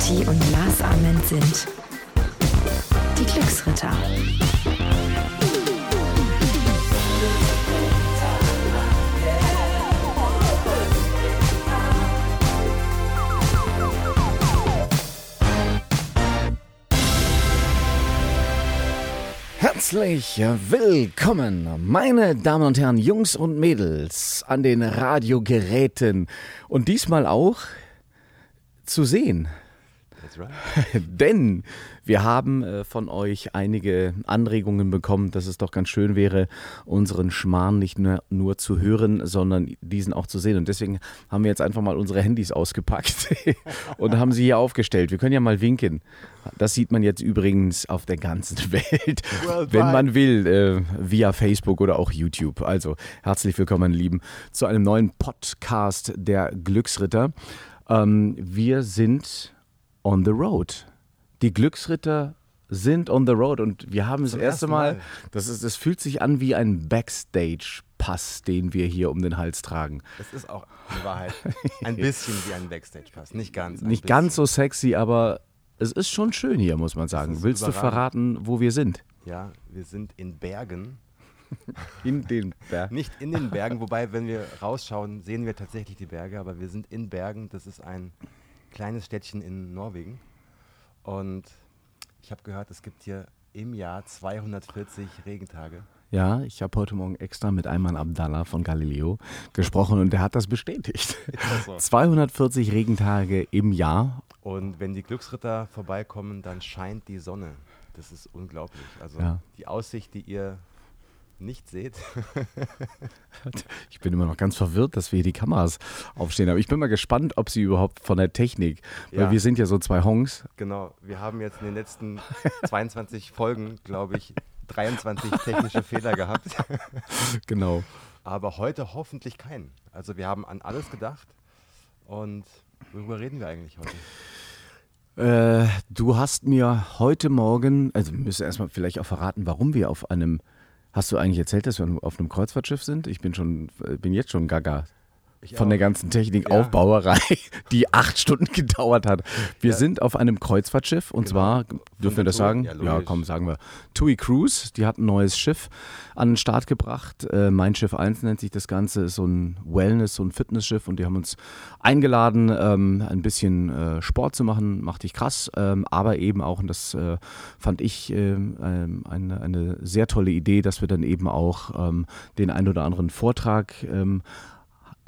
Kati und Lars Ament sind die Glücksritter. Herzlich willkommen, meine Damen und Herren, Jungs und Mädels an den Radiogeräten und diesmal auch zu sehen. Denn wir haben äh, von euch einige Anregungen bekommen, dass es doch ganz schön wäre, unseren Schmarrn nicht nur, nur zu hören, sondern diesen auch zu sehen. Und deswegen haben wir jetzt einfach mal unsere Handys ausgepackt und haben sie hier aufgestellt. Wir können ja mal winken. Das sieht man jetzt übrigens auf der ganzen Welt, wenn man will, äh, via Facebook oder auch YouTube. Also herzlich willkommen, meine Lieben, zu einem neuen Podcast der Glücksritter. Ähm, wir sind on the road. Die Glücksritter sind on the road und wir haben das Zum erste Mal, Mal. das, ist, das fühlt sich an wie ein Backstage-Pass, den wir hier um den Hals tragen. Es ist auch in Wahrheit ein bisschen wie ein Backstage-Pass. Nicht ganz. Nicht bisschen. ganz so sexy, aber es ist schon schön hier, muss man sagen. Willst du verraten, wo wir sind? Ja, wir sind in Bergen. In den Bergen. Nicht in den Bergen, wobei, wenn wir rausschauen, sehen wir tatsächlich die Berge, aber wir sind in Bergen. Das ist ein kleines Städtchen in Norwegen. Und ich habe gehört, es gibt hier im Jahr 240 Regentage. Ja, ich habe heute Morgen extra mit Ayman Abdallah von Galileo gesprochen und der hat das bestätigt. das so? 240 Regentage im Jahr. Und wenn die Glücksritter vorbeikommen, dann scheint die Sonne. Das ist unglaublich. Also Ja. die Aussicht, die ihr nicht seht, Ich bin immer noch ganz verwirrt, dass wir hier die Kameras aufstehen. Aber ich bin mal gespannt, ob sie überhaupt von der Technik, weil Ja. wir sind ja so zwei Honks. Genau, wir haben jetzt in den letzten 22 Folgen, glaube ich, 23 technische Fehler gehabt. Genau. Aber heute hoffentlich keinen. Also wir haben an alles gedacht. Und worüber reden wir eigentlich heute? Äh, du hast mir heute Morgen, also wir müssen erstmal vielleicht auch verraten, warum wir auf einem, hast du eigentlich erzählt, dass wir auf einem Kreuzfahrtschiff sind? Ich bin schon, äh, bin jetzt schon gaga. Ich Von auch. der ganzen Technik, Ja. Die acht Stunden gedauert hat. Wir Ja. sind auf einem Kreuzfahrtschiff und Genau. zwar, dürfen wir das sagen? Ja, Ja, komm, sagen wir. TUI Cruise, die hat ein neues Schiff an den Start gebracht. Äh, mein Schiff 1 nennt sich das Ganze, ist so ein Wellness, so ein Fitnessschiff und die haben uns eingeladen, ähm, ein bisschen äh, Sport zu machen, machte ich krass, ähm, aber eben auch, und das äh, fand ich ähm, ähm, eine, eine sehr tolle Idee, dass wir dann eben auch ähm, den ein oder anderen Vortrag ähm,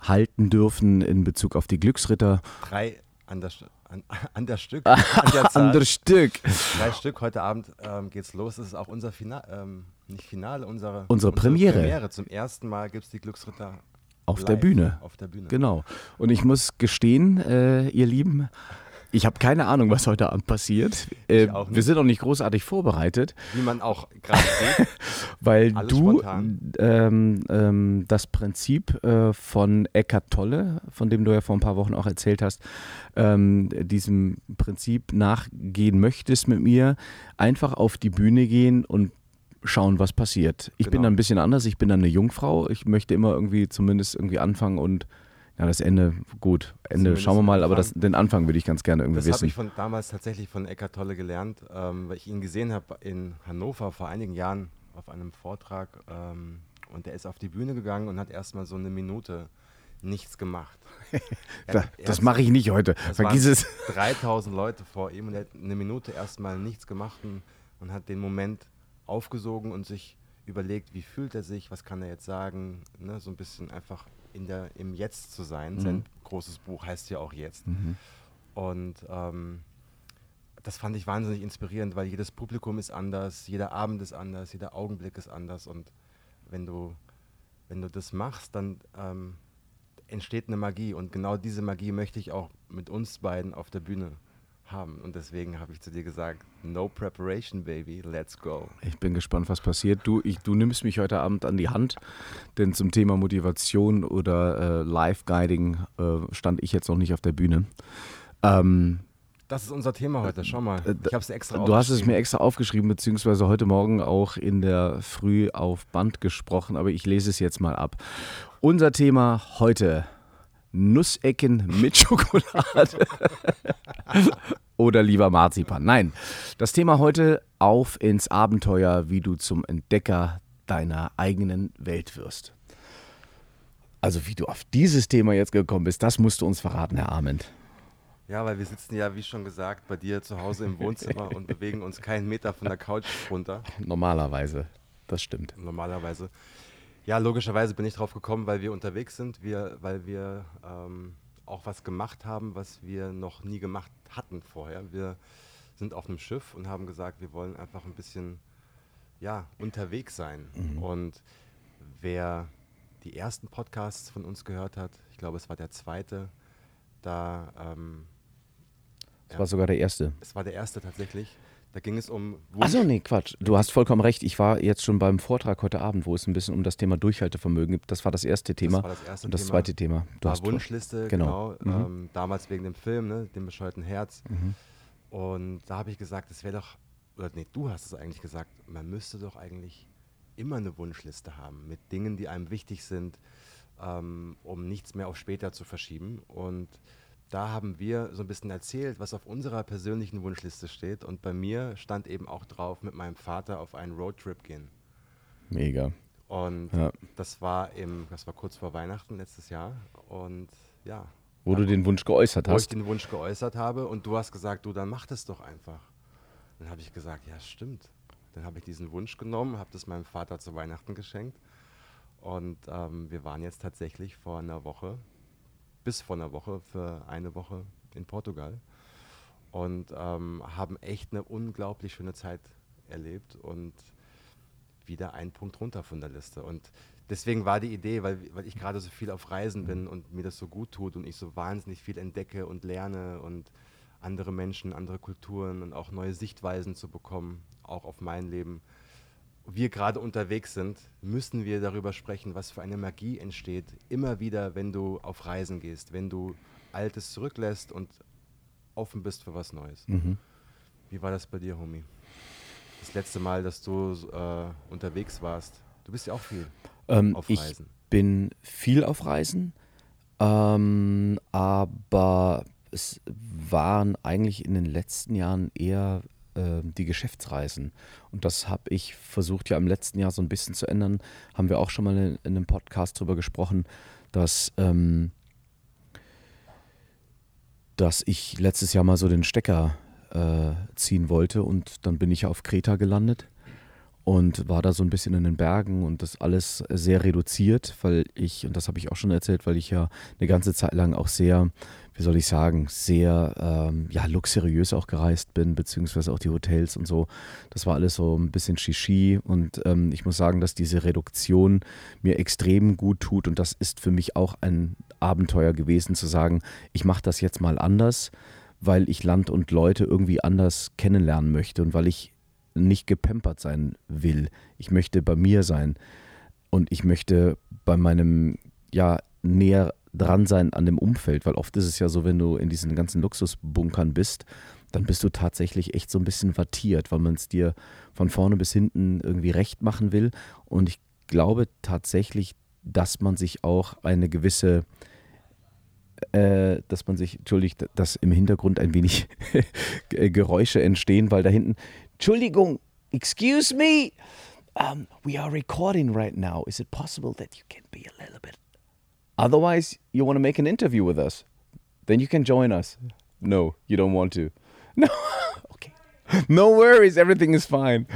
halten dürfen in Bezug auf die Glücksritter. Drei an der, an, an der Stück. An der Zahl. Anderes Stück. Drei Stück. Heute Abend ähm, geht's los. Das ist auch unser Finale, ähm, nicht Finale, unsere, Unsere Premiere. Premiere. Zum ersten Mal gibt es die Glücksritter Auf der live Bühne. Auf der Bühne. Genau. Und ich muss gestehen, äh, ihr Lieben, ich habe keine Ahnung, was heute Abend passiert. Äh, wir sind auch nicht großartig vorbereitet, Wie man auch gerade sieht. weil Alles du ähm, ähm, das Prinzip äh, von Eckart Tolle, von dem du ja vor ein paar Wochen auch erzählt hast, ähm, diesem Prinzip nachgehen möchtest mit mir, einfach auf die Bühne gehen und schauen, was passiert. Ich bin Genau. da ein bisschen anders, ich bin dann eine Jungfrau, ich möchte immer irgendwie zumindest irgendwie anfangen und ja, das Ende, gut, Ende Zumindest schauen wir mal, aber das, den Anfang würde ich ganz gerne irgendwie Das habe wissen. ich von damals tatsächlich von Eckart Tolle gelernt, ähm, weil ich ihn gesehen habe in Hannover vor einigen Jahren auf einem Vortrag. Ähm, und er ist auf die Bühne gegangen und hat erstmal so eine Minute nichts gemacht. Er- Da, das mache ich nicht heute. Vergiss es. 3000 Leute vor ihm und er hat eine Minute erstmal nichts gemacht und, und hat den Moment aufgesogen und sich überlegt, wie fühlt er sich, was kann er jetzt sagen, ne? so ein bisschen einfach in der, im Jetzt zu sein. Sein großes Buch heißt ja auch Jetzt. Und ähm, das fand ich wahnsinnig inspirierend, weil jedes Publikum ist anders, jeder Abend ist anders, jeder Augenblick ist anders und wenn du, wenn du das machst, dann ähm, entsteht eine Magie und genau diese Magie möchte ich auch mit uns beiden auf der Bühne haben und deswegen habe ich zu dir gesagt, no preparation baby, let's go. Ich bin gespannt, was passiert. Du, ich, du nimmst mich heute Abend an die Hand, denn zum Thema Motivation oder äh, Live-Guiding äh, stand ich jetzt noch nicht auf der Bühne. Ähm, Das ist unser Thema heute, schau mal. Äh, Ich habe es extra du hast es mir extra aufgeschrieben, beziehungsweise heute Morgen auch in der Früh auf Band gesprochen, aber ich lese es jetzt mal ab. Unser Thema heute: Nussecken mit Schokolade oder lieber Marzipan? Nein, das Thema heute auf ins Abenteuer, wie du zum Entdecker deiner eigenen Welt wirst. Also wie du auf dieses Thema jetzt gekommen bist, das musst du uns verraten, Herr Arment. Ja, weil wir sitzen ja, wie schon gesagt, bei dir zu Hause im Wohnzimmer und bewegen uns keinen Meter von der Couch runter. Normalerweise, das stimmt. Normalerweise. Ja, logischerweise bin ich drauf gekommen, weil wir unterwegs sind, wir, weil wir ähm, auch was gemacht haben, was wir noch nie gemacht hatten vorher. Wir sind auf einem Schiff und haben gesagt, wir wollen einfach ein bisschen ja, unterwegs sein. Mhm. Und wer die ersten Podcasts von uns gehört hat, ich glaube, es war der zweite, da ähm, Das war sogar der erste. es war der erste tatsächlich. Da ging es um Achso, nee, Quatsch. Du hast vollkommen recht. Ich war jetzt schon beim Vortrag heute Abend, wo es ein bisschen um das Thema Durchhaltevermögen gibt. Das war das erste Thema. war das erste und das Thema. zweite Thema. Du war hast Wunschliste, Genau. genau. Mhm. Ähm, damals wegen dem Film, ne, dem bescheuerten Herz. Mhm. Und da habe ich gesagt, es wäre doch, oder nee, du hast es eigentlich gesagt, man müsste doch eigentlich immer eine Wunschliste haben mit Dingen, die einem wichtig sind, ähm, um nichts mehr auf später zu verschieben. Und da haben wir so ein bisschen erzählt, was auf unserer persönlichen Wunschliste steht. Und bei mir stand eben auch drauf, mit meinem Vater auf einen Roadtrip gehen. Mega. Und Ja. das war im, das war kurz vor Weihnachten letztes Jahr. Und ja, Wo du den Wunsch geäußert wo ich hast. den Wunsch geäußert habe und du hast gesagt, du, dann mach das doch einfach. Dann habe ich gesagt, ja, stimmt. Dann habe ich diesen Wunsch genommen, habe das meinem Vater zu Weihnachten geschenkt. Und ähm, wir waren jetzt tatsächlich vor einer Woche, bis vor einer Woche, für eine Woche in Portugal. Und ähm, haben echt eine unglaublich schöne Zeit erlebt und wieder ein Punkt runter von der Liste. Und deswegen war die Idee, weil, weil ich gerade so viel auf Reisen bin und mir das so gut tut und ich so wahnsinnig viel entdecke und lerne und andere Menschen, andere Kulturen und auch neue Sichtweisen zu bekommen, auch auf mein Leben. Wir gerade unterwegs sind, müssen wir darüber sprechen, was für eine Magie entsteht, immer wieder, wenn du auf Reisen gehst, wenn du Altes zurücklässt und offen bist für was Neues. Mhm. Wie war das bei dir, Homie? Das letzte Mal, dass du äh, unterwegs warst. Du bist ja auch viel Ähm, auf ich Reisen. bin viel auf Reisen, ähm, aber es waren eigentlich in den letzten Jahren eher die Geschäftsreisen. Und das habe ich versucht ja im letzten Jahr so ein bisschen zu ändern. Haben wir auch schon mal in, in einem Podcast drüber gesprochen, dass, ähm, dass ich letztes Jahr mal so den Stecker äh, ziehen wollte und dann bin ich auf Kreta gelandet und war da so ein bisschen in den Bergen und das alles sehr reduziert, weil ich, und das habe ich auch schon erzählt, weil ich ja eine ganze Zeit lang auch sehr, wie soll ich sagen, sehr ähm, ja, luxuriös auch gereist bin, beziehungsweise auch die Hotels und so. Das war alles so ein bisschen Shishi und ähm, ich muss sagen, dass diese Reduktion mir extrem gut tut und das ist für mich auch ein Abenteuer gewesen, zu sagen, ich mache das jetzt mal anders, weil ich Land und Leute irgendwie anders kennenlernen möchte und weil ich nicht gepampert sein will. Ich möchte bei mir sein und ich möchte bei meinem, ja, näher dran sein an dem Umfeld, weil oft ist es ja so, wenn du in diesen ganzen Luxusbunkern bist, dann bist du tatsächlich echt so ein bisschen wattiert, weil man es dir von vorne bis hinten irgendwie recht machen will. Und ich glaube tatsächlich, dass man sich auch eine gewisse äh, dass man sich, entschuldigt, dass im Hintergrund ein wenig Geräusche entstehen, weil da hinten, Entschuldigung, excuse me, um, we are recording right now. Is it possible that you can be a little bit? Otherwise, you want to make an interview with us? Then you can join us. No, you don't want to. No, okay. No worries, everything is fine.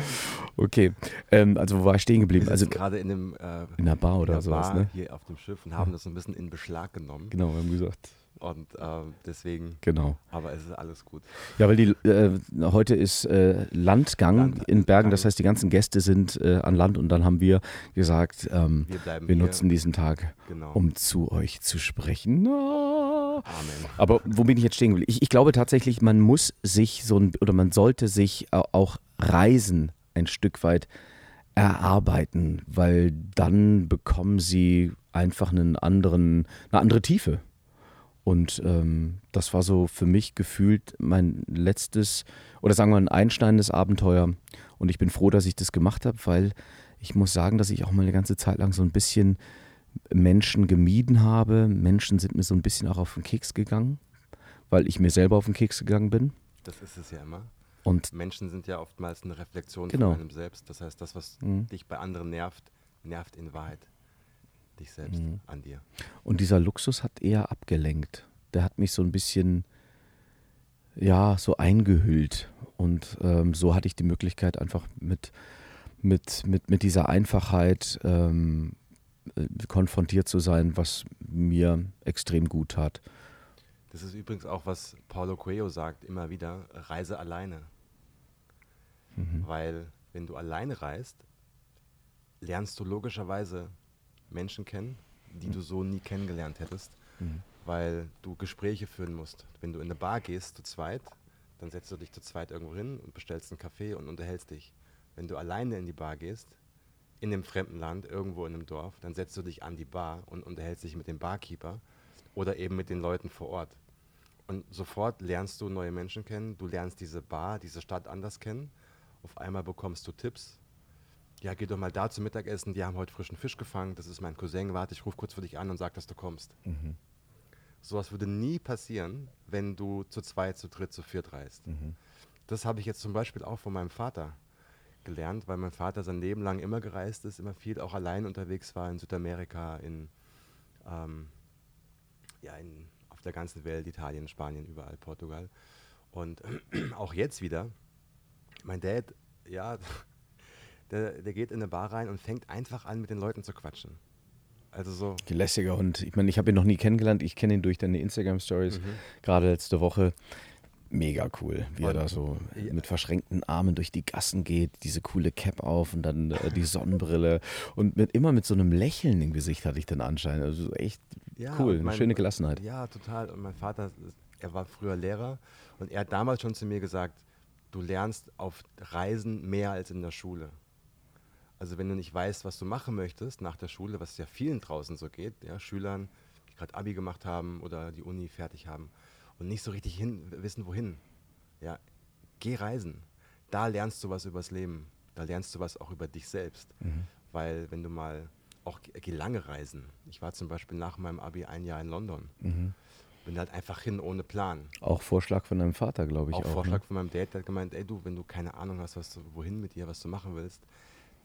Okay, ähm, also wo war ich stehen geblieben? Wir Also sitzen gerade in einem äh, in der Bar in oder der sowas, Bar ne? hier auf dem Schiff und haben das ein bisschen in Beschlag genommen. Genau, wir haben gesagt. Und ähm, deswegen, Genau. aber es ist alles gut. Ja, weil die, äh, heute ist äh, Landgang Land- in Bergen, das heißt, die ganzen Gäste sind äh, an Land und dann haben wir gesagt, ähm, Wir wir nutzen diesen Tag, Genau. um zu euch zu sprechen. Ah. Amen. Aber wo bin ich jetzt stehen geblieben? Ich, ich glaube tatsächlich, man muss sich so ein, oder man sollte sich au- auch Reisen ein Stück weit erarbeiten, weil dann bekommen sie einfach einen anderen, eine andere Tiefe. Und ähm, das war so für mich gefühlt mein letztes oder sagen wir ein einschneidendes Abenteuer. Und ich bin froh, dass ich das gemacht habe, weil ich muss sagen, dass ich auch mal eine ganze Zeit lang so ein bisschen Menschen gemieden habe. Menschen sind mir so ein bisschen auch auf den Keks gegangen, weil ich mir selber auf den Keks gegangen bin. Das ist es ja immer. Und Menschen sind ja oftmals eine Reflexion Genau. von einem selbst. Das heißt, das, was Mhm. dich bei anderen nervt, nervt in Wahrheit dich selbst Mhm. an dir. Und dieser Luxus hat eher abgelenkt. Der hat mich so ein bisschen, ja, so eingehüllt. Und ähm, so hatte ich die Möglichkeit, einfach mit, mit, mit, mit dieser Einfachheit ähm, äh, konfrontiert zu sein, was mir extrem gut tat. Das ist übrigens auch, was Paulo Coelho sagt, immer wieder, reise alleine. Mhm. Weil wenn du alleine reist, lernst du logischerweise Menschen kennen, die du so nie kennengelernt hättest, Mhm. weil du Gespräche führen musst. Wenn du in eine Bar gehst zu zweit, dann setzt du dich zu zweit irgendwo hin und bestellst einen Kaffee und unterhältst dich. Wenn du alleine in die Bar gehst, in einem fremden Land, irgendwo in einem Dorf, dann setzt du dich an die Bar und unterhältst dich mit dem Barkeeper oder eben mit den Leuten vor Ort. Und sofort lernst du neue Menschen kennen, du lernst diese Bar, diese Stadt anders kennen. Auf einmal bekommst du Tipps. Ja, geh doch mal da zum Mittagessen, die haben heute frischen Fisch gefangen, das ist mein Cousin, warte, ich rufe kurz für dich an und sag, dass du kommst. Mhm. Sowas würde nie passieren, wenn du zu zweit, zu dritt, zu viert reist. Mhm. Das habe ich jetzt zum Beispiel auch von meinem Vater gelernt, weil mein Vater sein Leben lang immer gereist ist, immer viel auch allein unterwegs war in Südamerika, in, ähm, ja, in, auf der ganzen Welt, Italien, Spanien, überall, Portugal. Und auch jetzt wieder, mein Dad, ja, der, der geht in eine Bar rein und fängt einfach an, mit den Leuten zu quatschen. Also so, Lässiger Hund. Ich meine, ich habe ihn noch nie kennengelernt. Ich kenne ihn durch deine Instagram-Stories, gerade letzte Woche. Mega cool, wie er Und- da so ja. mit verschränkten Armen durch die Gassen geht, diese coole Cap auf und dann äh, die Sonnenbrille und mit, immer mit so einem Lächeln im Gesicht hatte ich den Anschein. Also echt Ja, cool, und eine mein- schöne Gelassenheit. Ja, total. Und mein Vater, er war früher Lehrer und er hat damals schon zu mir gesagt, du lernst auf Reisen mehr als in der Schule. Also wenn du nicht weißt, was du machen möchtest nach der Schule, was ja vielen draußen so geht, ja, Schülern, die gerade Abi gemacht haben oder die Uni fertig haben und nicht so richtig hin, wissen, wohin. Ja, geh reisen. Da lernst du was übers Leben. Da lernst du was auch über dich selbst. Weil wenn du mal, auch geh lange reisen. Ich war zum Beispiel nach meinem Abi ein Jahr in London. Bin halt einfach hin ohne Plan. Auch Vorschlag von deinem Vater, glaube ich auch auch. Vorschlag ne? von meinem Dad, der hat gemeint, ey du, wenn du keine Ahnung hast, was du, wohin mit dir, was du machen willst,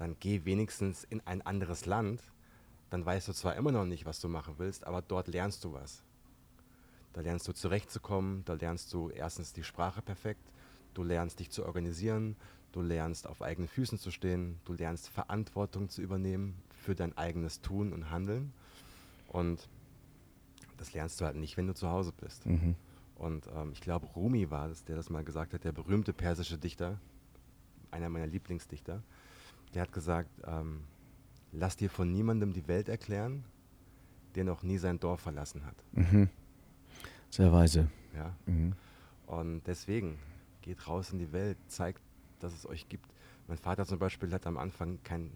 dann geh wenigstens in ein anderes Land. Dann weißt du zwar immer noch nicht, was du machen willst, aber dort lernst du was. Da lernst du zurechtzukommen, da lernst du erstens die Sprache perfekt, du lernst dich zu organisieren, du lernst auf eigenen Füßen zu stehen, du lernst Verantwortung zu übernehmen für dein eigenes Tun und Handeln. Und das lernst du halt nicht, wenn du zu Hause bist. Mhm. Und ähm, ich glaube, Rumi war es, der das mal gesagt hat, der berühmte persische Dichter, einer meiner Lieblingsdichter. Der hat gesagt, ähm, lass dir von niemandem die Welt erklären, der noch nie sein Dorf verlassen hat. Mhm. Sehr weise. Ja? Mhm. Und deswegen, geht raus in die Welt, zeigt, dass es euch gibt. Mein Vater zum Beispiel hat am Anfang kein,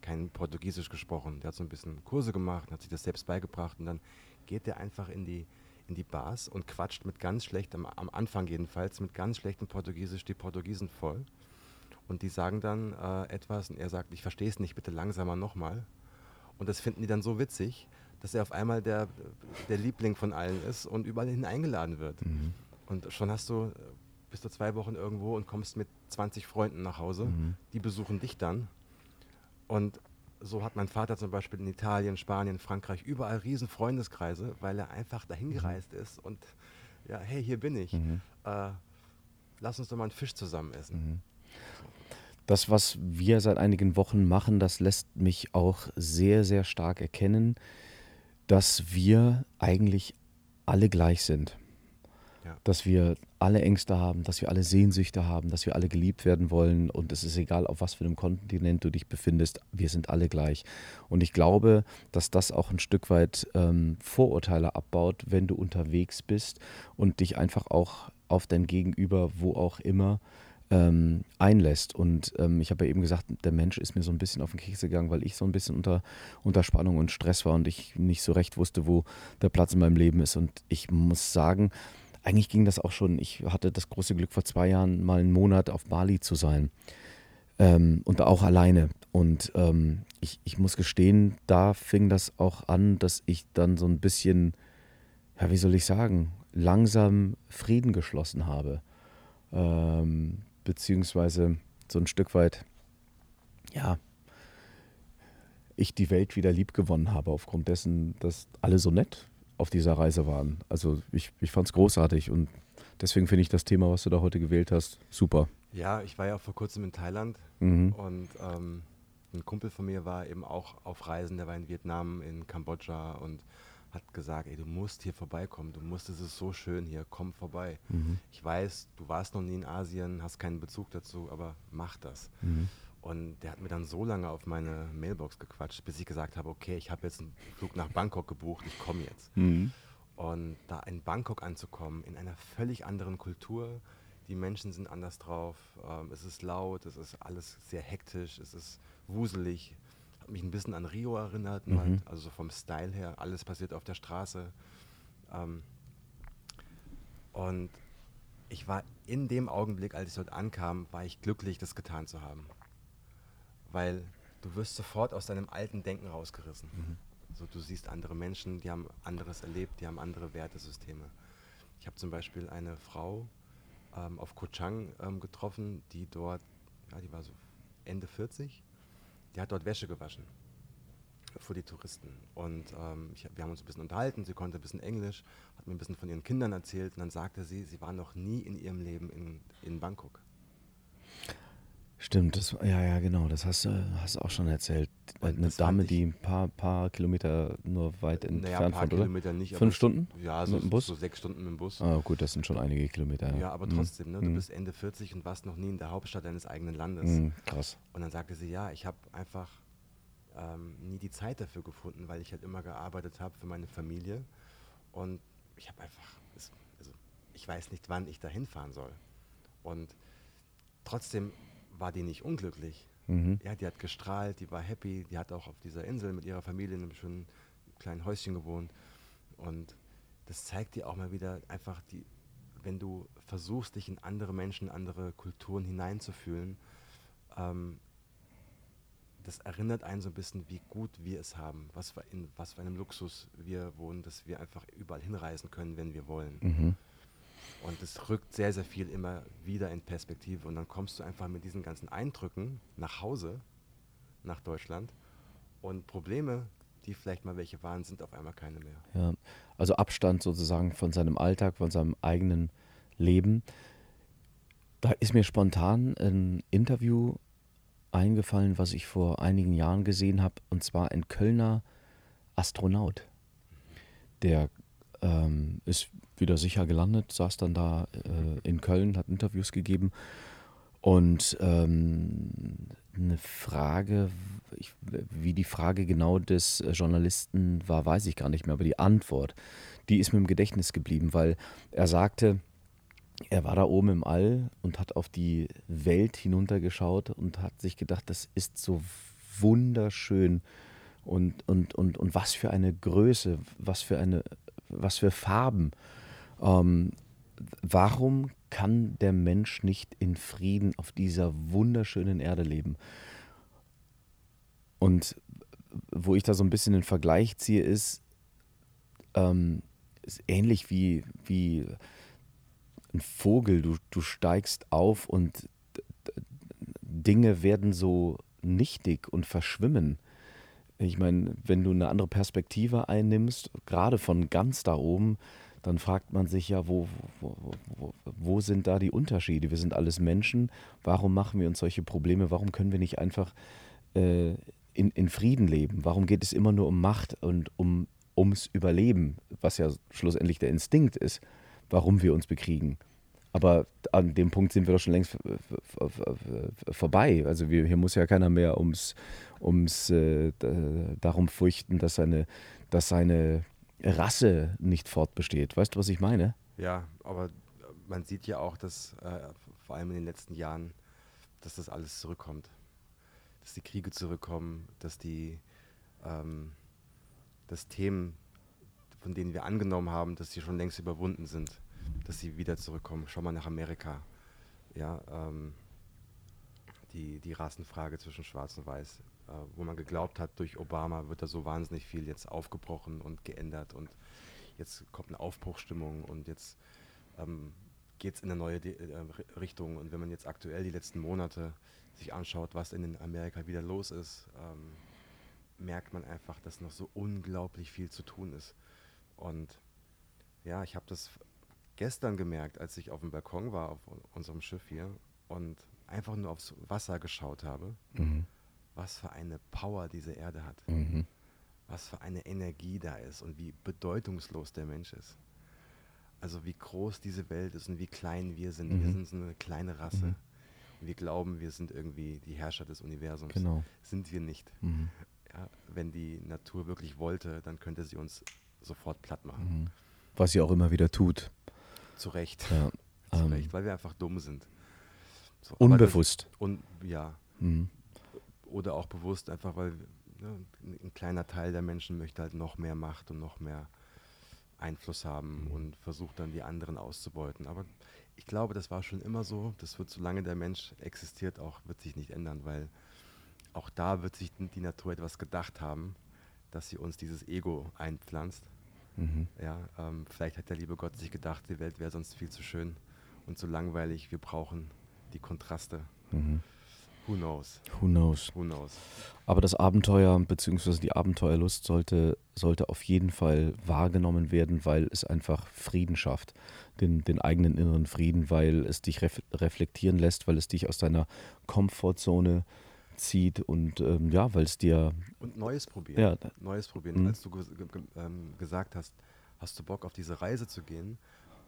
kein Portugiesisch gesprochen. Der hat so ein bisschen Kurse gemacht, hat sich das selbst beigebracht und dann geht er einfach in die, in die Bars und quatscht mit ganz schlechtem, am Anfang jedenfalls, mit ganz schlechtem Portugiesisch die Portugiesen voll. Und die sagen dann äh, etwas und er sagt, ich verstehe es nicht, bitte langsamer nochmal. Und das finden die dann so witzig, dass er auf einmal der, der Liebling von allen ist und überall hin eingeladen wird. Mhm. Und schon hast du, äh, bist du zwei Wochen irgendwo und kommst mit 20 Freunden nach Hause. Mhm. Die besuchen dich dann. Und so hat mein Vater zum Beispiel in Italien, Spanien, Frankreich überall riesen Freundeskreise, weil er einfach dahin gereist ist und ja, hey, hier bin ich. Mhm. Äh, lass uns doch mal einen Fisch zusammen essen. Das, was wir seit einigen Wochen machen, das lässt mich auch sehr, sehr stark erkennen, dass wir eigentlich alle gleich sind. Ja. Dass wir alle Ängste haben, dass wir alle Sehnsüchte haben, dass wir alle geliebt werden wollen und es ist egal, auf was für einem Kontinent du dich befindest, wir sind alle gleich. Und ich glaube, dass das auch ein Stück weit ähm, Vorurteile abbaut, wenn du unterwegs bist und dich einfach auch auf dein Gegenüber, wo auch immer, ähm, einlässt. Und ähm, ich habe ja eben gesagt, der Mensch ist mir so ein bisschen auf den Keks gegangen, weil ich so ein bisschen unter, unter Spannung und Stress war und ich nicht so recht wusste, wo der Platz in meinem Leben ist. Und ich muss sagen, eigentlich ging das auch schon. Ich hatte das große Glück, vor zwei Jahren mal einen Monat auf Bali zu sein. Ähm, und auch alleine. Und ähm, ich, ich muss gestehen, da fing das auch an, dass ich dann so ein bisschen, ja, wie soll ich sagen, langsam Frieden geschlossen habe. ähm, beziehungsweise so ein Stück weit, ja, ich die Welt wieder lieb gewonnen habe, aufgrund dessen, dass alle so nett auf dieser Reise waren. Also ich, ich fand es großartig und deswegen finde ich das Thema, was du da heute gewählt hast, super. Ja, ich war ja auch vor kurzem in Thailand Mhm. und ähm, ein Kumpel von mir war eben auch auf Reisen, der war in Vietnam, in Kambodscha und hat gesagt, ey, du musst hier vorbeikommen, du musst, es ist so schön hier, komm vorbei. Mhm. Ich weiß, du warst noch nie in Asien, hast keinen Bezug dazu, aber mach das. Mhm. Und der hat mir dann so lange auf meine Mailbox gequatscht, bis ich gesagt habe, okay, ich habe jetzt einen Flug nach Bangkok gebucht, ich komme jetzt. Mhm. Und da in Bangkok anzukommen, in einer völlig anderen Kultur, die Menschen sind anders drauf, ähm, es ist laut, es ist alles sehr hektisch, es ist wuselig, hat mich ein bisschen an Rio erinnert, Mhm. halt, also so vom Style her, alles passiert auf der Straße. Ähm, und ich war in dem Augenblick, als ich dort ankam, war ich glücklich, das getan zu haben. Weil du wirst sofort aus deinem alten Denken rausgerissen. So, du siehst andere Menschen, die haben anderes erlebt, die haben andere Wertesysteme. Ich habe zum Beispiel eine Frau ähm, auf Koh Chang ähm, getroffen, die dort, ja, die war so Ende 40, die hat dort Wäsche gewaschen für die Touristen. Und ähm, ich, wir haben uns ein bisschen unterhalten, sie konnte ein bisschen Englisch, hat mir ein bisschen von ihren Kindern erzählt und dann sagte sie, sie war noch nie in ihrem Leben in, in Bangkok. Stimmt, das, ja, ja, genau, das hast du hast auch schon erzählt. Und Eine Dame, die ein paar, paar Kilometer nur weit Naja, ein entfernt paar von, oder? Kilometer nicht. aber Fünf Stunden? Ja, so, Mit dem Bus? so sechs Stunden mit dem Bus. Ah, gut, das sind schon einige Kilometer. Ja, aber Mhm. trotzdem, ne, du Mhm. bist Ende 40 und warst noch nie in der Hauptstadt deines eigenen Landes. Mhm, krass. Und dann sagte sie, ja, ich habe einfach ähm, nie die Zeit dafür gefunden, weil ich halt immer gearbeitet habe für meine Familie. Und ich habe einfach, also ich weiß nicht, wann ich da hinfahren soll. Und trotzdem war die nicht unglücklich. Mhm. Ja, die hat gestrahlt, die war happy, die hat auch auf dieser Insel mit ihrer Familie in einem schönen kleinen Häuschen gewohnt. Und das zeigt dir auch mal wieder einfach die, wenn du versuchst, dich in andere Menschen, andere Kulturen hineinzufühlen, ähm, das erinnert einen so ein bisschen, wie gut wir es haben, was für, in was für einem Luxus wir wohnen, dass wir einfach überall hinreisen können, wenn wir wollen. Mhm. Und es rückt sehr, sehr viel immer wieder in Perspektive. Und dann kommst du einfach mit diesen ganzen Eindrücken nach Hause, nach Deutschland. Und Probleme, die vielleicht mal welche waren, sind auf einmal keine mehr. Ja, also Abstand sozusagen von seinem Alltag, von seinem eigenen Leben. Da ist mir spontan ein Interview eingefallen, was ich vor einigen Jahren gesehen habe, und zwar ein Kölner Astronaut. Der ähm, ist wieder sicher gelandet, saß dann da äh, in Köln, hat Interviews gegeben. Und ähm, eine Frage, ich, wie die Frage genau des Journalisten war, weiß ich gar nicht mehr, aber die Antwort, die ist mir im Gedächtnis geblieben, weil er sagte, er war da oben im All und hat auf die Welt hinuntergeschaut und hat sich gedacht, das ist so wunderschön und, und, und, und was für eine Größe, was für eine, was für Farben. Ähm, warum kann der Mensch nicht in Frieden auf dieser wunderschönen Erde leben? Und wo ich da so ein bisschen den Vergleich ziehe, ist, ähm, ist ähnlich wie, wie ein Vogel. Du, du steigst auf und Dinge werden so nichtig und verschwimmen. Ich meine, wenn du eine andere Perspektive einnimmst, gerade von ganz da oben, dann fragt man sich ja, wo, wo, wo, wo sind da die Unterschiede? Wir sind alles Menschen. Warum machen wir uns solche Probleme? Warum können wir nicht einfach äh, in, in Frieden leben? Warum geht es immer nur um Macht und um, ums Überleben, was ja schlussendlich der Instinkt ist, warum wir uns bekriegen? Aber an dem Punkt sind wir doch schon längst vorbei. Also wir, hier muss ja keiner mehr ums, ums äh, darum fürchten, dass seine, dass seine Rasse nicht fortbesteht. Weißt du, was ich meine? Ja, aber man sieht ja auch, dass äh, vor allem in den letzten Jahren, dass das alles zurückkommt. Dass die Kriege zurückkommen, dass die ähm, dass Themen, von denen wir angenommen haben, dass sie schon längst überwunden sind, dass sie wieder zurückkommen. Schau mal nach Amerika. Ja, ähm, die, die Rassenfrage zwischen Schwarz und Weiß, äh, wo man geglaubt hat, durch Obama wird da so wahnsinnig viel jetzt aufgebrochen und geändert und jetzt kommt eine Aufbruchstimmung und jetzt ähm, geht es in eine neue De äh, Richtung. Und wenn man jetzt aktuell die letzten Monate sich anschaut, was in Amerika wieder los ist, ähm, merkt man einfach, dass noch so unglaublich viel zu tun ist. Und ja, ich habe das gestern gemerkt, als ich auf dem Balkon war, auf unserem Schiff hier und einfach nur aufs Wasser geschaut habe, mhm. was für eine Power diese Erde hat. Mhm. Was für eine Energie da ist und wie bedeutungslos der Mensch ist. Also wie groß diese Welt ist und wie klein wir sind. Mhm. Wir sind so eine kleine Rasse. Mhm. Und wir glauben, wir sind irgendwie die Herrscher des Universums. Genau. Sind wir nicht. Mhm. Ja, wenn die Natur wirklich wollte, dann könnte sie uns sofort platt machen. Mhm. Was sie auch immer wieder tut. Zu Recht. Ja. Zu ähm. Recht, weil wir einfach dumm sind. So, Unbewusst. Das, un, ja. Mhm. Oder auch bewusst, einfach weil ne, ein kleiner Teil der Menschen möchte halt noch mehr Macht und noch mehr Einfluss haben mhm. und versucht dann die anderen auszubeuten. Aber ich glaube, das war schon immer so. Das wird, solange der Mensch existiert, auch wird sich nicht ändern, weil auch da wird sich die Natur etwas gedacht haben, dass sie uns dieses Ego einpflanzt. Mhm. Ja, ähm, vielleicht hat der liebe Gott sich gedacht, die Welt wäre sonst viel zu schön und zu langweilig. Wir brauchen die Kontraste. Mhm. Who knows? Who knows? Who knows? Aber das Abenteuer bzw. die Abenteuerlust sollte, sollte auf jeden Fall wahrgenommen werden, weil es einfach Frieden schafft. Den, den eigenen inneren Frieden, weil es dich ref reflektieren lässt, weil es dich aus deiner Komfortzone zieht und ähm, ja, weil es dir. Und Neues probieren. Ja. Neues probieren. Mhm. Als du ähm, gesagt hast, hast du Bock auf diese Reise zu gehen,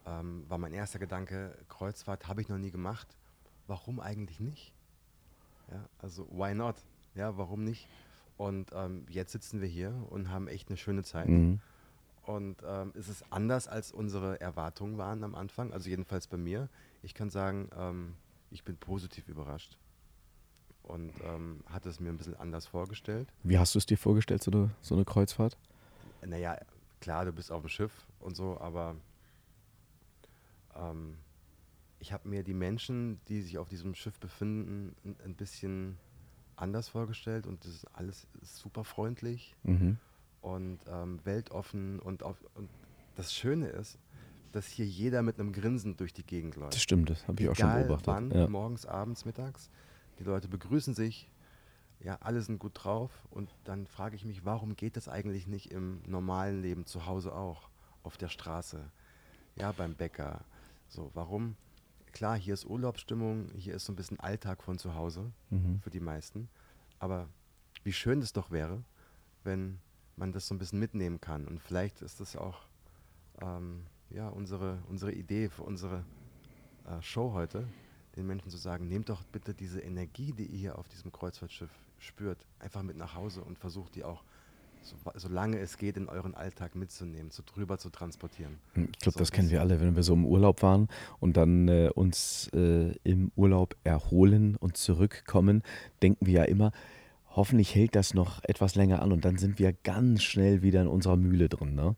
ähm, war mein erster Gedanke, Kreuzfahrt habe ich noch nie gemacht. Warum eigentlich nicht? Ja, also why not? Ja, warum nicht? Und ähm, jetzt sitzen wir hier und haben echt eine schöne Zeit. Mhm. Und ähm, es ist anders, als unsere Erwartungen waren am Anfang. Also jedenfalls bei mir. Ich kann sagen, ähm, ich bin positiv überrascht und ähm, hatte es mir ein bisschen anders vorgestellt. Wie hast du es dir vorgestellt, so eine, so eine Kreuzfahrt? Naja, klar, du bist auf dem Schiff und so, aber ähm, ich habe mir die Menschen, die sich auf diesem Schiff befinden, ein, ein bisschen anders vorgestellt und das ist alles super freundlich mhm. und ähm, weltoffen und, auf, und das Schöne ist, dass hier jeder mit einem Grinsen durch die Gegend läuft. Das stimmt, das habe ich auch schon beobachtet. Wann, ja. morgens, abends, mittags. Die Leute begrüßen sich, ja, alle sind gut drauf. Und dann frage ich mich, warum geht das eigentlich nicht im normalen Leben zu Hause auch, auf der Straße, ja, beim Bäcker, so, warum? Klar, hier ist Urlaubsstimmung, hier ist so ein bisschen Alltag von zu Hause mhm. für die meisten, aber wie schön es doch wäre, wenn man das so ein bisschen mitnehmen kann. Und vielleicht ist das auch ähm, ja, unsere, unsere Idee für unsere äh, Show heute, den Menschen zu sagen, nehmt doch bitte diese Energie, die ihr hier auf diesem Kreuzfahrtschiff spürt, einfach mit nach Hause und versucht die auch, so, solange es geht, in euren Alltag mitzunehmen, so drüber zu transportieren. Hm, ich glaube, so das kennen wir alle, wenn wir so im Urlaub waren und dann äh, uns äh, im Urlaub erholen und zurückkommen, denken wir ja immer, hoffentlich hält das noch etwas länger an und dann sind wir ganz schnell wieder in unserer Mühle drin. Ne?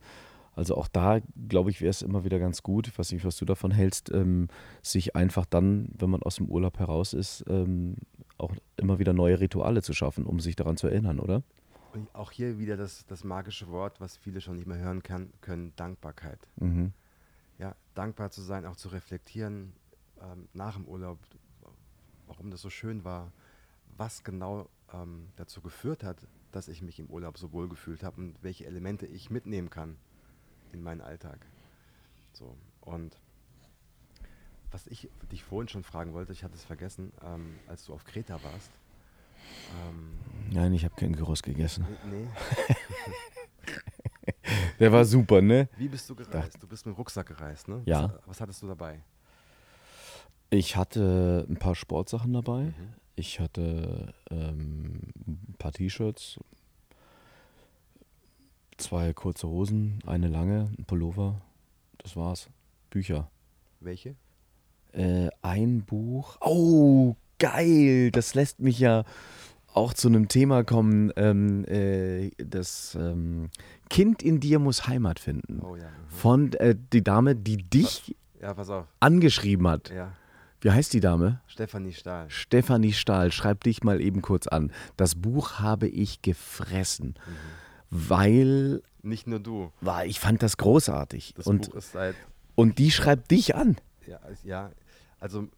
Also auch da, glaube ich, wäre es immer wieder ganz gut, ich weiß nicht, was du davon hältst, ähm, sich einfach dann, wenn man aus dem Urlaub heraus ist, ähm, auch immer wieder neue Rituale zu schaffen, um sich daran zu erinnern, oder? Und auch hier wieder das, das magische Wort, was viele schon nicht mehr hören kann, können, Dankbarkeit. Mhm. Ja, dankbar zu sein, auch zu reflektieren ähm, nach dem Urlaub, warum das so schön war, was genau ähm, dazu geführt hat, dass ich mich im Urlaub so wohl gefühlt habe und welche Elemente ich mitnehmen kann in meinen Alltag. So, und was ich dich vorhin schon fragen wollte, ich hatte es vergessen, ähm, als du auf Kreta warst. Ähm, Nein, ich habe keinen Gyros gegessen. Nee. Der war super, ne? Wie bist du gereist? Du bist mit dem Rucksack gereist, ne? Ja. Was, was hattest du dabei? Ich hatte ein paar Sportsachen dabei. Mhm. Ich hatte ähm, ein paar T-Shirts, Zwei kurze Hosen, eine lange, ein Pullover. Das war's. Bücher. Welche? Äh, ein Buch. Oh, geil! Das lässt mich ja auch zu einem Thema kommen. Ähm, äh, das ähm, Kind in dir muss Heimat finden. Oh, ja. Mhm. Von äh, die Dame, die dich ja, angeschrieben hat. Ja. Wie heißt die Dame? Stefanie Stahl. Stefanie Stahl, schreib dich mal eben kurz an. Das Buch habe ich gefressen. Mhm weil. Nicht nur du. War, ich fand das großartig. Das und, Buch ist seit. Und die schreibt dich an. Ja, also, ja, also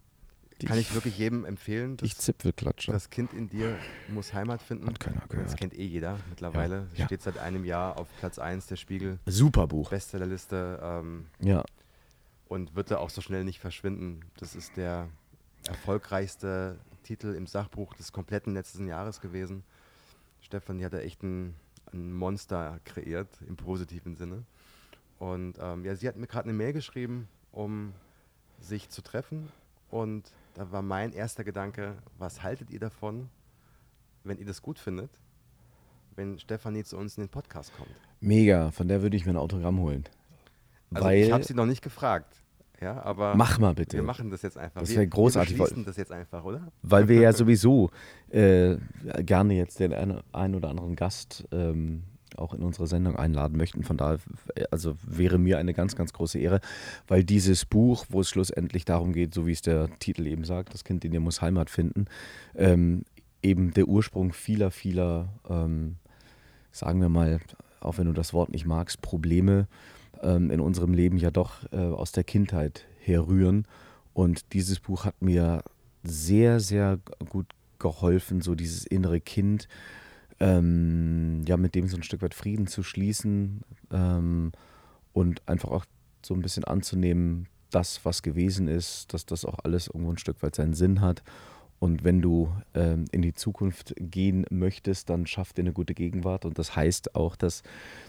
Die- kann ich wirklich jedem empfehlen. Ich Das, Zipfelklatscher. das Kind in dir muss Heimat finden. Hat keiner Das gehört. kennt eh jeder mittlerweile. Ja, ja. Steht seit einem Jahr auf Platz 1 der Spiegel. Super Buch. Bestsellerliste ähm, Ja. und wird da auch so schnell nicht verschwinden. Das ist der erfolgreichste Titel im Sachbuch des kompletten letzten Jahres gewesen. Stefanie hat da echt ein, ein Monster kreiert, im positiven Sinne. Und ähm, ja, sie hat mir gerade eine Mail geschrieben, um sich zu treffen. Und da war mein erster Gedanke, was haltet ihr davon, wenn ihr das gut findet, wenn Stefanie zu uns in den Podcast kommt? Mega. Von der würde ich mir ein Autogramm holen. Also Weil, ich habe sie noch nicht gefragt. Ja, aber mach mal bitte. wir machen das jetzt einfach. Das Wir- wär großartig, Wir weil- beschließen das jetzt einfach, oder? weil wir ja sowieso äh, gerne jetzt den ein, ein oder anderen Gast ähm, auch in unsere Sendung einladen möchten. Von daher, äh, also wäre mir eine ganz, ganz große Ehre, weil dieses Buch, wo es schlussendlich darum geht, so wie es der Titel eben sagt, das Kind in dir muss Heimat finden, ähm, eben der Ursprung vieler, vieler, ähm, sagen wir mal, auch wenn du das Wort nicht magst, Probleme ähm, in unserem Leben ja doch äh, aus der Kindheit herrühren. Und dieses Buch hat mir sehr, sehr gut geholfen, so dieses innere Kind, ähm, ja, mit dem so ein Stück weit Frieden zu schließen ähm, und einfach auch so ein bisschen anzunehmen, das, was gewesen ist, dass das auch alles irgendwo ein Stück weit seinen Sinn hat. Und wenn du ähm, in die Zukunft gehen möchtest, dann schaff dir eine gute Gegenwart. Und das heißt auch, dass,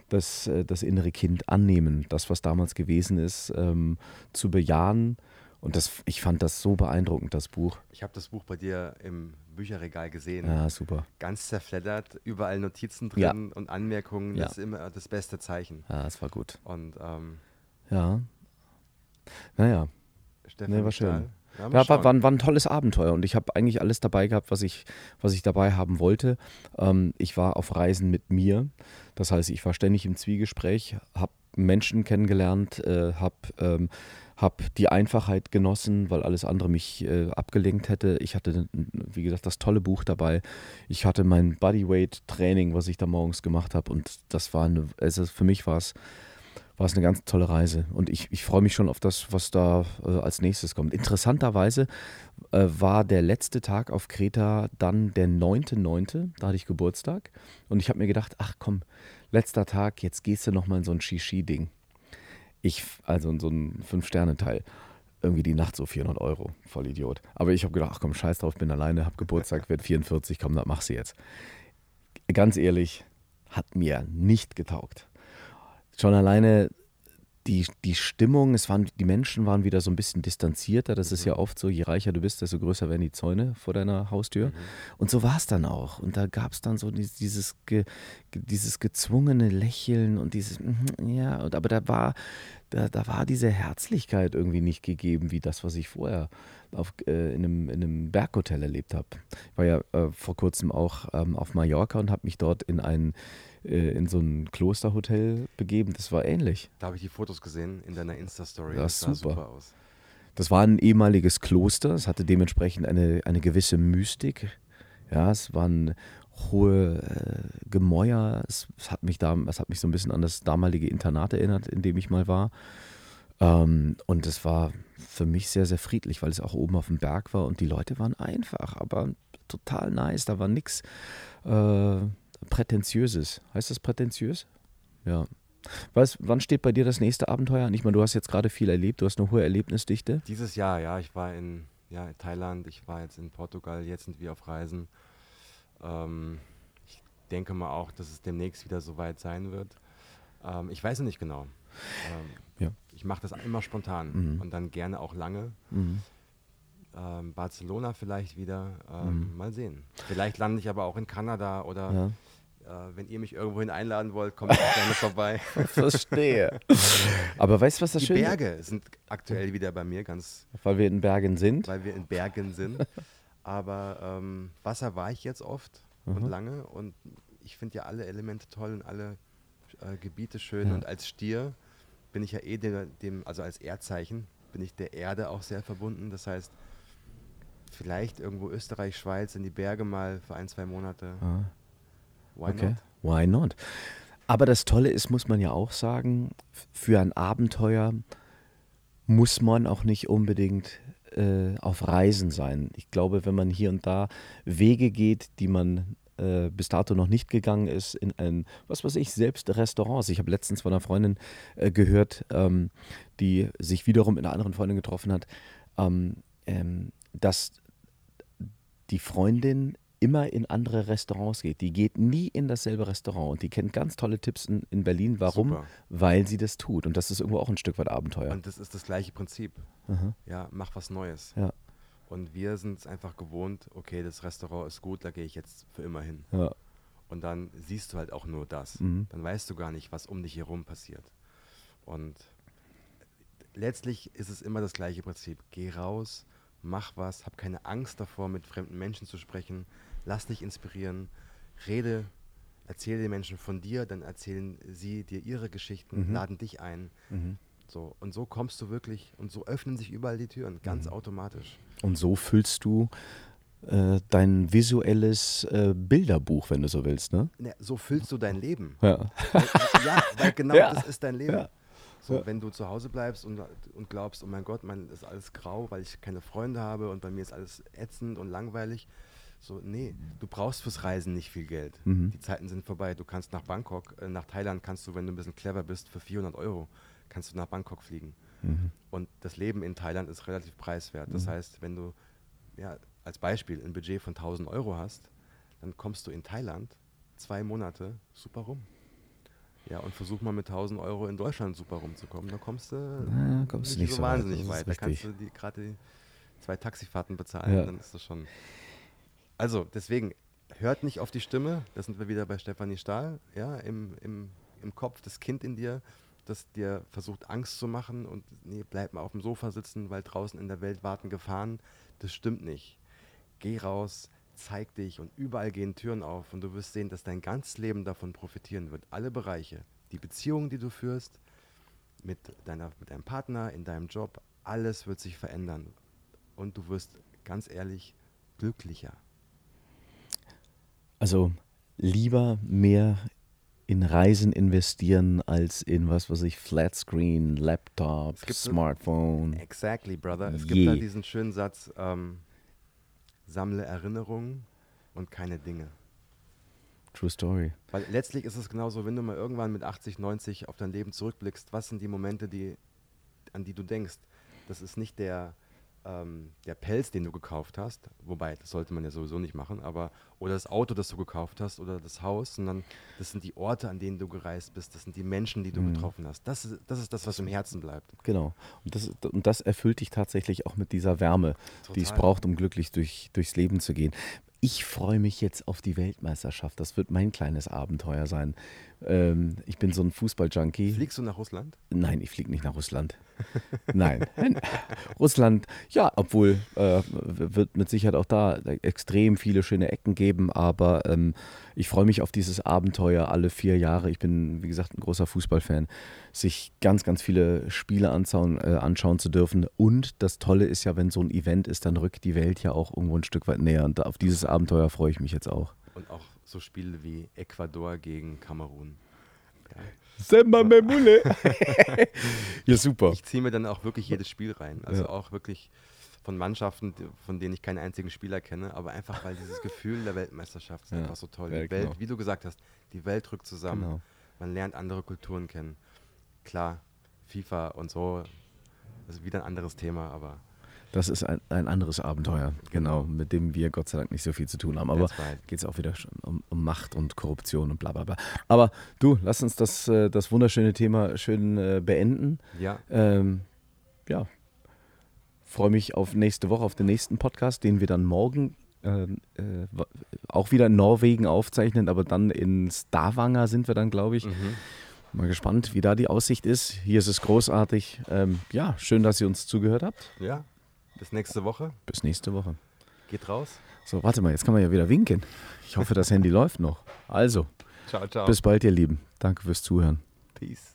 dass äh, das innere Kind annehmen, das, was damals gewesen ist, ähm, zu bejahen. Und das, ich fand das so beeindruckend, das Buch. Ich habe das Buch bei dir im Bücherregal gesehen. Ja, super. Ganz zerfleddert, überall Notizen Ja. drin und Anmerkungen. Ja. Das ist immer das beste Zeichen. Ja, das war gut. Und ähm, Ja. Naja, Stefanie war schön. Stahl. Ja, war, war, war ein tolles Abenteuer und ich habe eigentlich alles dabei gehabt, was ich, was ich dabei haben wollte. Ähm, ich war auf Reisen mit mir, das heißt, ich war ständig im Zwiegespräch, habe Menschen kennengelernt, äh, habe ähm, hab die Einfachheit genossen, weil alles andere mich äh, abgelenkt hätte. Ich hatte, wie gesagt, das tolle Buch dabei. Ich hatte mein Bodyweight-Training, was ich da morgens gemacht habe und das war eine, also für mich war es war es eine ganz tolle Reise. Und ich, ich freue mich schon auf das, was da äh, als nächstes kommt. Interessanterweise äh, war der letzte Tag auf Kreta dann der 9.9., da hatte ich Geburtstag. Und ich habe mir gedacht, ach komm, letzter Tag, jetzt gehst du nochmal in so ein Shishi-Ding. Ich, also in so ein Fünf-Sterne-Teil. Irgendwie die Nacht so 400 Euro, voll Idiot. Aber ich habe gedacht, ach komm, scheiß drauf, bin alleine, hab Geburtstag, werd 44, komm, das mach sie jetzt. Ganz ehrlich, hat mir nicht getaugt schon alleine die, die Stimmung, es waren, die Menschen waren wieder so ein bisschen distanzierter. Das ist ja oft so, je reicher du bist, desto größer werden die Zäune vor deiner Haustür. Und so war es dann auch. Und da gab es dann so dieses, dieses, ge, ge- dieses gezwungene Lächeln und dieses, mhm, ja, und, aber da war, da, da war diese Herzlichkeit irgendwie nicht gegeben, wie das, was ich vorher auf, äh, in, einem, in einem Berghotel erlebt habe. Ich war ja äh, vor kurzem auch ähm, auf Mallorca und habe mich dort in ein äh, in so ein Klosterhotel begeben. Das war ähnlich. Da habe ich die Fotos gesehen in deiner Insta-Story. Das sah super. super aus. Das war ein ehemaliges Kloster. Es hatte dementsprechend eine, eine gewisse Mystik. Ja, es waren hohe äh, Gemäuer. Es, es, hat mich da, es hat mich so ein bisschen an das damalige Internat erinnert, in dem ich mal war. Ähm, und es war für mich sehr, sehr friedlich, weil es auch oben auf dem Berg war und die Leute waren einfach, aber total nice. Da war nichts äh, Prätentiöses. Heißt das prätentiös? Ja. Was, wann steht bei dir das nächste Abenteuer an? Ich meine, du hast jetzt gerade viel erlebt, du hast eine hohe Erlebnisdichte. Dieses Jahr, ja, ich war in, ja, in Thailand, ich war jetzt in Portugal, jetzt sind wir auf Reisen. Ähm, ich denke mal auch, dass es demnächst wieder so weit sein wird. Ähm, ich weiß noch nicht genau. Ähm, Ja. Ich mache das immer spontan Mhm. und dann gerne auch lange. Mhm. Ähm, Barcelona vielleicht wieder. Ähm, Mhm. Mal sehen. Vielleicht lande ich aber auch in Kanada oder Ja. Äh, wenn ihr mich irgendwohin einladen wollt, kommt auch gerne vorbei. Verstehe. Aber weißt du, was das Die Schöne Berge sind aktuell wieder bei mir ganz Weil wir in Bergen sind. weil wir in Bergen sind. Aber ähm, Wasser war ich jetzt oft Mhm. und lange und ich finde ja alle Elemente toll und alle äh, Gebiete schön. Ja. Und als Stier bin ich ja eh dem, dem, also als Erdzeichen, bin ich der Erde auch sehr verbunden. Das heißt, vielleicht irgendwo Österreich, Schweiz in die Berge mal für ein, zwei Monate. Ah, Why okay. not? Why not? Aber das Tolle ist, muss man ja auch sagen, für ein Abenteuer muss man auch nicht unbedingt äh, auf Reisen sein. Ich glaube, wenn man hier und da Wege geht, die man äh, bis dato noch nicht gegangen ist, in ein, was weiß ich, selbst Restaurants. Ich habe letztens von einer Freundin äh, gehört, ähm, die sich wiederum mit einer anderen Freundin getroffen hat, ähm, ähm, dass die Freundin immer in andere Restaurants geht. Die geht nie in dasselbe Restaurant und die kennt ganz tolle Tipps in, in Berlin. Warum? Super. Weil sie das tut. Und das ist irgendwo auch ein Stück weit Abenteuer. Und das ist das gleiche Prinzip. Aha. Ja, mach was Neues. Ja. Und wir sind es einfach gewohnt, okay, das Restaurant ist gut, da gehe ich jetzt für immer hin. Ja. Und dann siehst du halt auch nur das. Mhm. Dann weißt du gar nicht, was um dich herum passiert. Und letztlich ist es immer das gleiche Prinzip. Geh raus, mach was, hab keine Angst davor, mit fremden Menschen zu sprechen. Lass dich inspirieren, rede, erzähle den Menschen von dir, dann erzählen sie dir ihre Geschichten, Mhm. laden dich ein. Mhm. So, und so kommst du wirklich, und so öffnen sich überall die Türen, ganz Mhm. automatisch. Und so füllst du äh, dein visuelles äh, Bilderbuch, wenn du so willst, ne? Ne, so füllst du dein Leben. Ja. Weil, ja, weil genau Ja. das ist dein Leben. Ja. So, wenn du zu Hause bleibst und, und glaubst, oh mein Gott, mein ist alles grau, weil ich keine Freunde habe und bei mir ist alles ätzend und langweilig. So, nee, du brauchst fürs Reisen nicht viel Geld. Mhm. Die Zeiten sind vorbei. Du kannst nach Bangkok, äh, nach Thailand kannst du, wenn du ein bisschen clever bist, für 400 Euro kannst du nach Bangkok fliegen. Mhm. Und das Leben in Thailand ist relativ preiswert. Das Mhm. heißt, wenn du ja, als Beispiel ein Budget von 1000 Euro hast, dann kommst du in Thailand zwei Monate super rum. Ja, und versuch mal mit 1000 Euro in Deutschland super rumzukommen. Da kommst du Na, kommst du nicht so weit, wahnsinnig weit. Da kannst du gerade die zwei Taxifahrten bezahlen, Ja. dann ist das schon. Also, deswegen, hört nicht auf die Stimme. Da sind wir wieder bei Stefanie Stahl. Ja, im, im, im Kopf das Kind in dir, das dir versucht, Angst zu machen und nee, bleib mal auf dem Sofa sitzen, weil draußen in der Welt warten Gefahren. Das stimmt nicht. Geh raus, zeig dich und überall gehen Türen auf und du wirst sehen, dass dein ganzes Leben davon profitieren wird. Alle Bereiche. Die Beziehungen, die du führst, mit, deiner, mit deinem Partner, in deinem Job, alles wird sich verändern. Und du wirst ganz ehrlich glücklicher. Also lieber mehr in Reisen investieren als in was weiß ich, Flatscreen, Laptop, Smartphone. Exactly, brother. Es gibt da diesen schönen Satz, ähm, sammle Erinnerungen und keine Dinge. True Story. Weil letztlich ist es genauso, wenn du mal irgendwann mit 80, 90 auf dein Leben zurückblickst, was sind die Momente, die, an die du denkst? Das ist nicht der, ähm, der Pelz, den du gekauft hast, wobei, das sollte man ja sowieso nicht machen, aber oder das Auto, das du gekauft hast oder das Haus, sondern das sind die Orte, an denen du gereist bist, das sind die Menschen, die du Mhm. getroffen hast. Das ist, das ist das, was im Herzen bleibt. Genau. Und das, und das erfüllt dich tatsächlich auch mit dieser Wärme, die es Total. braucht, um glücklich durch, durchs Leben zu gehen. Ich freue mich jetzt auf die Weltmeisterschaft. Das wird mein kleines Abenteuer sein. Ähm, ich bin so ein Fußball-Junkie. Fliegst du nach Russland? Nein, ich fliege nicht nach Russland. Nein. Russland, ja, obwohl äh, wird mit Sicherheit auch da extrem viele schöne Ecken geben, aber ähm, ich freue mich auf dieses Abenteuer alle vier Jahre. Ich bin, wie gesagt, ein großer Fußballfan, sich ganz, ganz viele Spiele anschauen, äh, anschauen zu dürfen. Und das Tolle ist ja, wenn so ein Event ist, dann rückt die Welt ja auch irgendwo ein Stück weit näher. Und auf dieses Abenteuer freue ich mich jetzt auch. Und auch so Spiele wie Ecuador gegen Kamerun. Ja. Semba Memule. ja, super. Ich ziehe mir dann auch wirklich jedes Spiel rein. Also Ja. auch wirklich von Mannschaften, von denen ich keinen einzigen Spieler kenne, aber einfach weil dieses Gefühl der Weltmeisterschaft ist Ja. einfach so toll. Ja, Die Welt, genau. wie du gesagt hast, die Welt rückt zusammen. Genau. Man lernt andere Kulturen kennen. Klar, FIFA und so, das ist wieder ein anderes Thema, aber Das ist ein, ein anderes Abenteuer, genau, mit dem wir Gott sei Dank nicht so viel zu tun haben. Aber geht es auch wieder schon um, um Macht und Korruption und bla bla bla. Aber du, lass uns das, äh, das wunderschöne Thema schön äh, beenden. ja, Ähm, ja, freue mich auf nächste Woche, auf den nächsten Podcast, den wir dann morgen äh, äh, wa- auch wieder in Norwegen aufzeichnen, aber dann in Stavanger sind wir dann, glaube ich. mhm. Mal gespannt, wie da die Aussicht ist. Hier ist es großartig. Ähm, ja, schön, dass ihr uns zugehört habt. ja. Bis nächste Woche. Bis nächste Woche. Geht raus. So, warte mal, jetzt kann man ja wieder winken. Ich hoffe, das Handy läuft noch. Also, Ciao, ciao. bis bald, ihr Lieben. Danke fürs Zuhören. Peace.